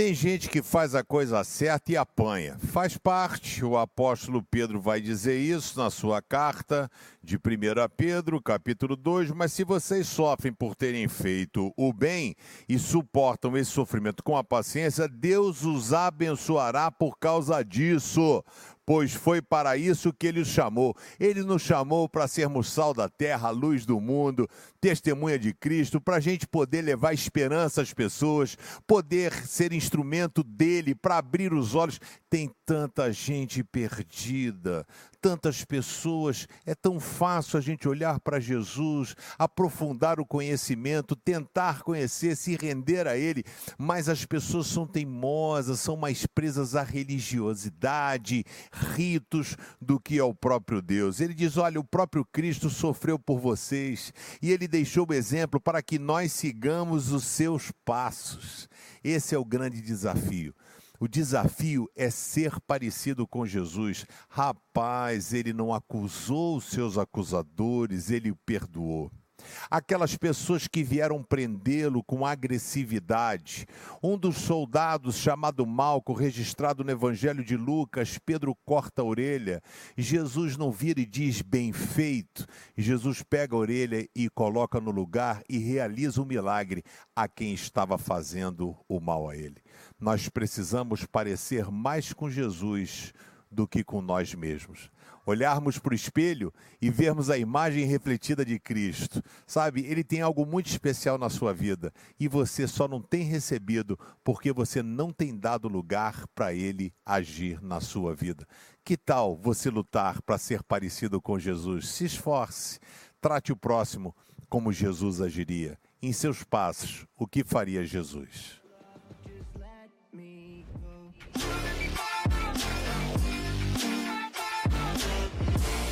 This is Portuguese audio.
Tem gente que faz a coisa certa e apanha. Faz parte, o apóstolo Pedro vai dizer isso na sua carta de 1 Pedro, capítulo 2. Mas se vocês sofrem por terem feito o bem e suportam esse sofrimento com a paciência, Deus os abençoará por causa disso pois foi para isso que ele os chamou. Ele nos chamou para sermos sal da terra, luz do mundo, testemunha de Cristo, para a gente poder levar esperança às pessoas, poder ser instrumento dele para abrir os olhos. Tem tanta gente perdida, tantas pessoas. É tão fácil a gente olhar para Jesus, aprofundar o conhecimento, tentar conhecer, se render a Ele, mas as pessoas são teimosas, são mais presas à religiosidade, ritos, do que ao próprio Deus. Ele diz: olha, o próprio Cristo sofreu por vocês e ele deixou o exemplo para que nós sigamos os seus passos. Esse é o grande desafio. O desafio é ser parecido com Jesus. Rapaz, ele não acusou os seus acusadores, ele o perdoou. Aquelas pessoas que vieram prendê-lo com agressividade. Um dos soldados, chamado Malco, registrado no Evangelho de Lucas, Pedro corta a orelha. Jesus não vira e diz bem feito. Jesus pega a orelha e coloca no lugar e realiza o um milagre a quem estava fazendo o mal a ele nós precisamos parecer mais com Jesus do que com nós mesmos. Olharmos para o espelho e vermos a imagem refletida de Cristo. Sabe, ele tem algo muito especial na sua vida e você só não tem recebido porque você não tem dado lugar para ele agir na sua vida. Que tal você lutar para ser parecido com Jesus? Se esforce, trate o próximo como Jesus agiria. Em seus passos, o que faria Jesus?